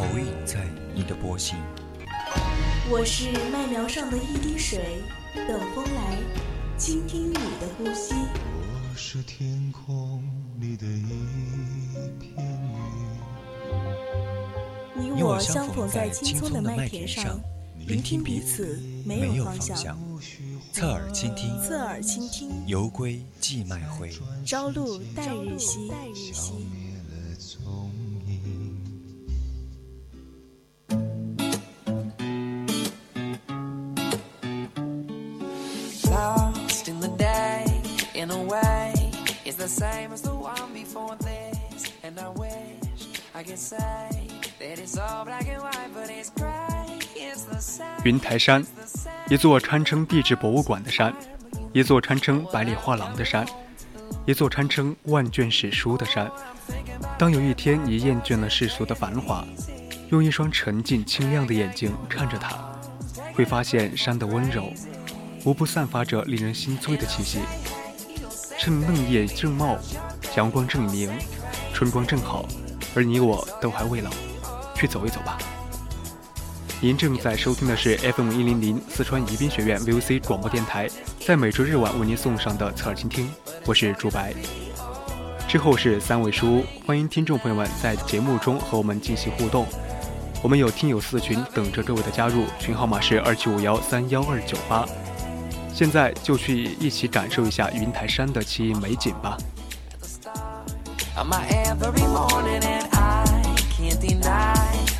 投影在你的波心。我是麦苗上的一滴水，等风来，倾听你的呼吸。我是天空里的一片云。你我相逢在青葱的麦田上，聆听彼此没有方向。侧耳倾听，侧耳倾听。犹归寄麦回，朝露待日晞。云台山，一座堪称地质博物馆的山，一座堪称百里画廊的山，一座堪称万卷史书的山。当有一天你厌倦了世俗的繁华，用一双沉静清亮的眼睛看着它，会发现山的温柔，无不散发着令人心醉的气息。趁嫩叶正茂，阳光正明，春光正好，而你我都还未老，去走一走吧。您正在收听的是 FM 一零零四川宜宾学院 VOC 广播电台，在每周日晚为您送上的侧耳倾听，我是朱白。之后是三位书，欢迎听众朋友们在节目中和我们进行互动。我们有听友四群等着各位的加入，群号码是二七五幺三幺二九八。现在就去一起感受一下云台山的奇异美景吧。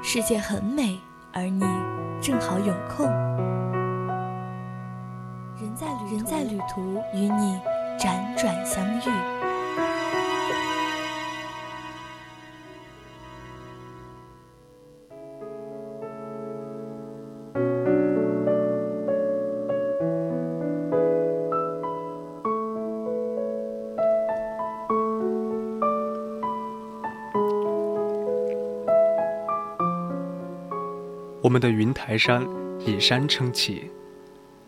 世界很美，而你正好有空。人在旅人在旅途，与你辗转相遇。我们的云台山以山撑起。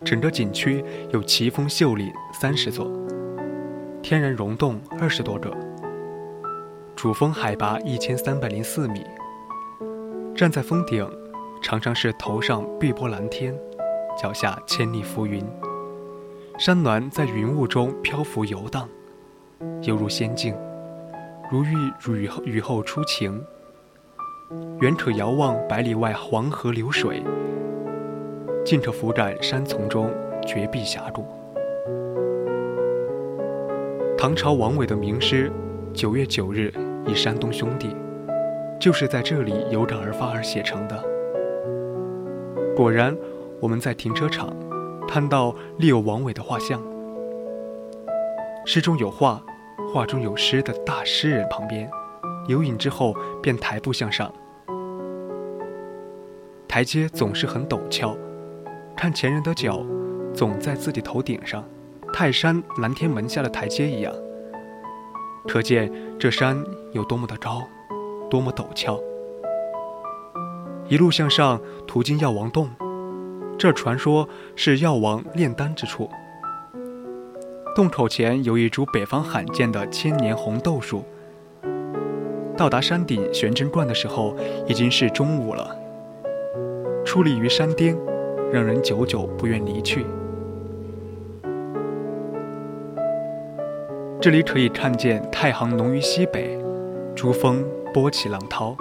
整个景区有奇峰秀岭三十座，天然溶洞二十多个，主峰海拔一千三百零四米。站在峰顶，常常是头上碧波蓝天，脚下千里浮云，山峦在云雾中漂浮游荡，犹如仙境，如遇雨后雨后初晴。远可遥望百里外黄河流水。近可俯瞰山丛中绝壁峡谷。唐朝王维的名诗《九月九日忆山东兄弟》，就是在这里有感而发而写成的。果然，我们在停车场看到立有王维的画像。诗中有画，画中有诗的大诗人旁边，有影之后便抬步向上。台阶总是很陡峭。看前人的脚，总在自己头顶上，泰山蓝天门下的台阶一样。可见这山有多么的高，多么陡峭。一路向上，途经药王洞，这传说是药王炼丹之处。洞口前有一株北方罕见的千年红豆树。到达山顶玄真观的时候，已经是中午了。矗立于山巅。让人久久不愿离去。这里可以看见太行浓于西北，珠峰波起浪涛，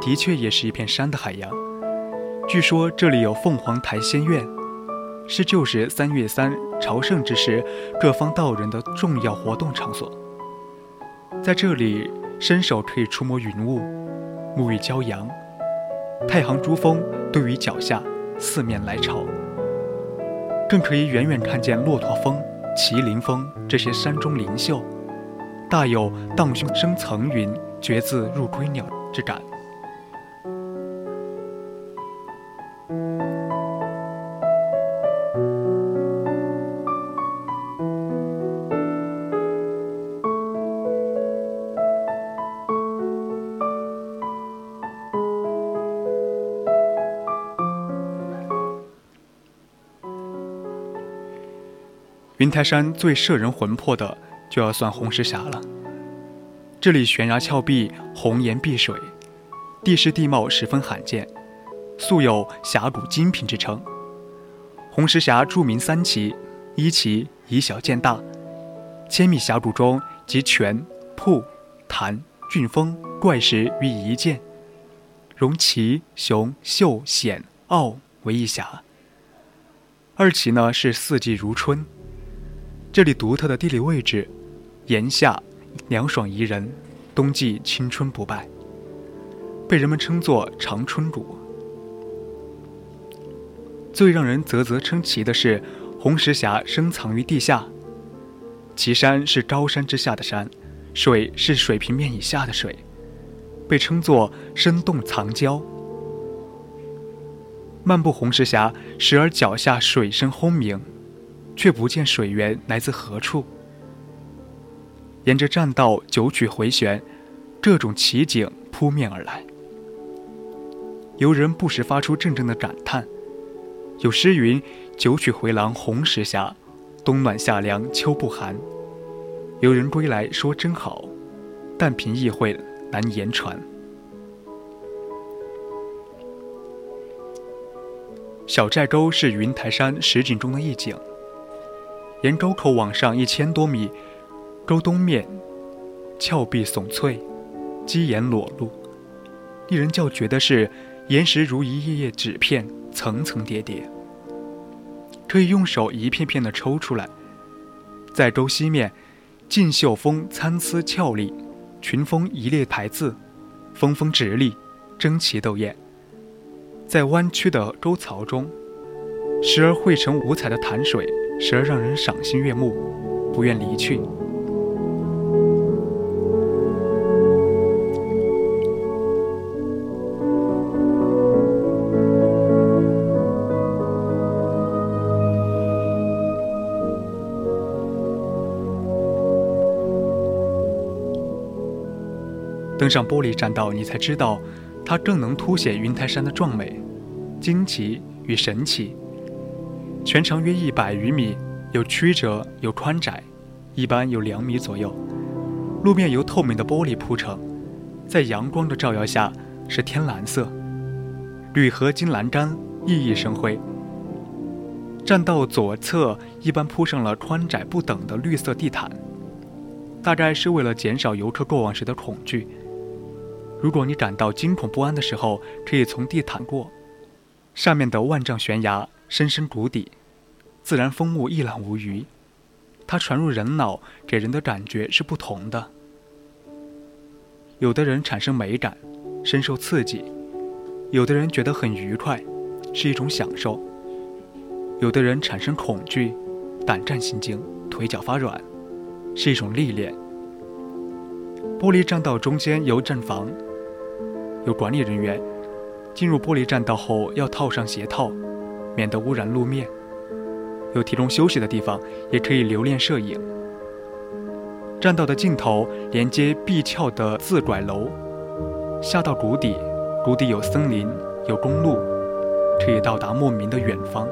的确也是一片山的海洋。据说这里有凤凰台仙院，是旧时三月三朝圣之时各方道人的重要活动场所。在这里，伸手可以触摸云雾，沐浴骄阳。太行珠峰对于脚下。四面来朝，更可以远远看见骆驼峰、麒麟峰这些山中灵秀，大有“荡胸生层云，决眦入归鸟”之感。云台山最摄人魂魄的，就要算红石峡了。这里悬崖峭壁，红岩碧水，地势地貌十分罕见，素有“峡谷精品”之称。红石峡著名三奇：一奇以小见大，千米峡谷中集泉、瀑、潭、峻峰、怪石于一见，融奇、雄、秀、险、奥为一峡。二奇呢是四季如春。这里独特的地理位置，炎夏凉爽宜人，冬季青春不败，被人们称作长春谷。最让人啧啧称奇的是，红石峡深藏于地下，其山是高山之下的山，水是水平面以下的水，被称作深洞藏礁。漫步红石峡，时而脚下水声轰鸣。却不见水源来自何处。沿着栈道九曲回旋，这种奇景扑面而来。游人不时发出阵阵的感叹。有诗云：“九曲回廊红石峡，冬暖夏凉秋不寒。”游人归来说真好，但凭意会难言传。小寨沟是云台山实景中的一景。沿沟口往上一千多米，沟东面峭壁耸翠，基岩裸露。令人叫绝的是，岩石如一页页纸片，层层叠叠，可以用手一片片的抽出来。在沟西面，劲秀峰参差峭立，群峰一列排字，峰峰直立，争奇斗艳。在弯曲的沟槽中，时而汇成五彩的潭水。时而让人赏心悦目，不愿离去。登上玻璃栈道，你才知道，它更能凸显云台山的壮美、惊奇与神奇。全长约一百余米，有曲折有宽窄，一般有两米左右。路面由透明的玻璃铺成，在阳光的照耀下是天蓝色，铝合金栏杆熠熠生辉。栈道左侧一般铺上了宽窄不等的绿色地毯，大概是为了减少游客过往时的恐惧。如果你感到惊恐不安的时候，可以从地毯过，上面的万丈悬崖深深谷底。自然风物一览无余，它传入人脑，给人的感觉是不同的。有的人产生美感，深受刺激；有的人觉得很愉快，是一种享受；有的人产生恐惧，胆战心惊，腿脚发软，是一种历练。玻璃栈道中间有站房，有管理人员。进入玻璃栈道后要套上鞋套，免得污染路面。有提供休息的地方，也可以留恋摄影。栈道的尽头连接壁峭的自拐楼，下到谷底，谷底有森林，有公路，可以到达莫名的远方。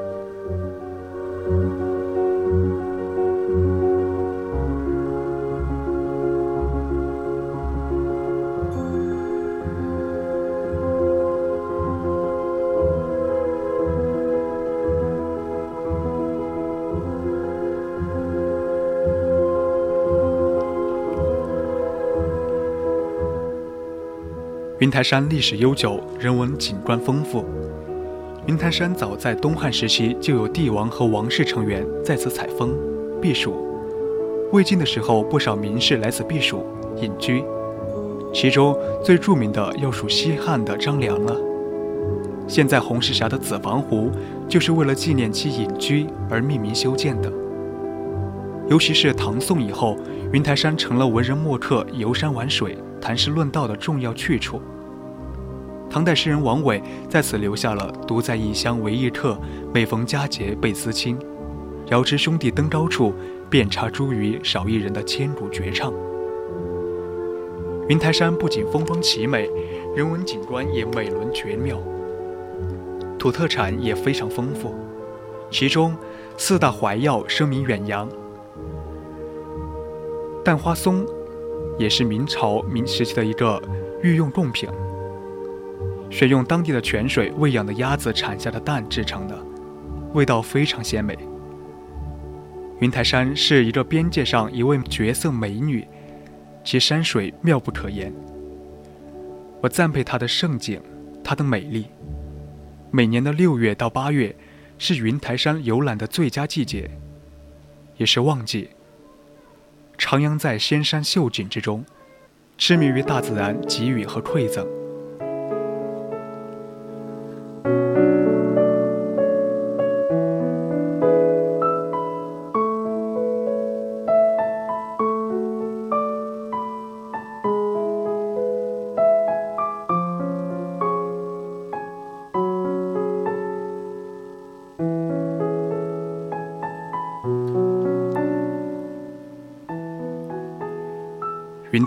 云台山历史悠久，人文景观丰富。云台山早在东汉时期就有帝王和王室成员在此采风避暑。魏晋的时候，不少名士来此避暑隐居，其中最著名的要数西汉的张良了。现在红石峡的子房湖，就是为了纪念其隐居而命名修建的。尤其是唐宋以后，云台山成了文人墨客游山玩水。谈诗论道的重要去处。唐代诗人王维在此留下了“独在异乡为异客，每逢佳节倍思亲。遥知兄弟登高处，遍插茱萸少一人”的千古绝唱。云台山不仅风光奇美，人文景观也美轮绝妙，土特产也非常丰富。其中，四大怀药声名远扬。蛋花松也是明朝明时期的一个御用贡品，选用当地的泉水喂养的鸭子产下的蛋制成的，味道非常鲜美。云台山是一个边界上一位绝色美女，其山水妙不可言。我赞佩它的胜景，它的美丽。每年的六月到八月，是云台山游览的最佳季节，也是旺季。徜徉在仙山秀景之中，痴迷于大自然给予和馈赠。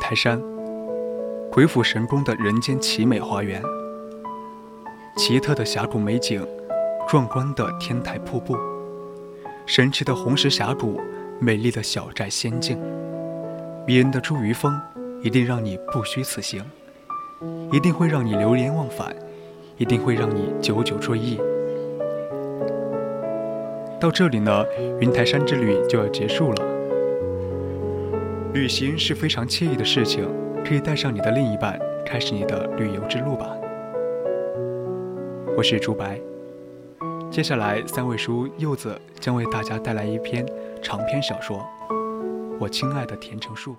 台山，鬼斧神工的人间奇美花园，奇特的峡谷美景，壮观的天台瀑布，神奇的红石峡谷，美丽的小寨仙境，迷人的茱萸峰，一定让你不虚此行，一定会让你流连忘返，一定会让你久久追忆。到这里呢，云台山之旅就要结束了。旅行是非常惬意的事情，可以带上你的另一半，开始你的旅游之路吧。我是朱白，接下来三位叔柚子将为大家带来一篇长篇小说《我亲爱的甜橙树》。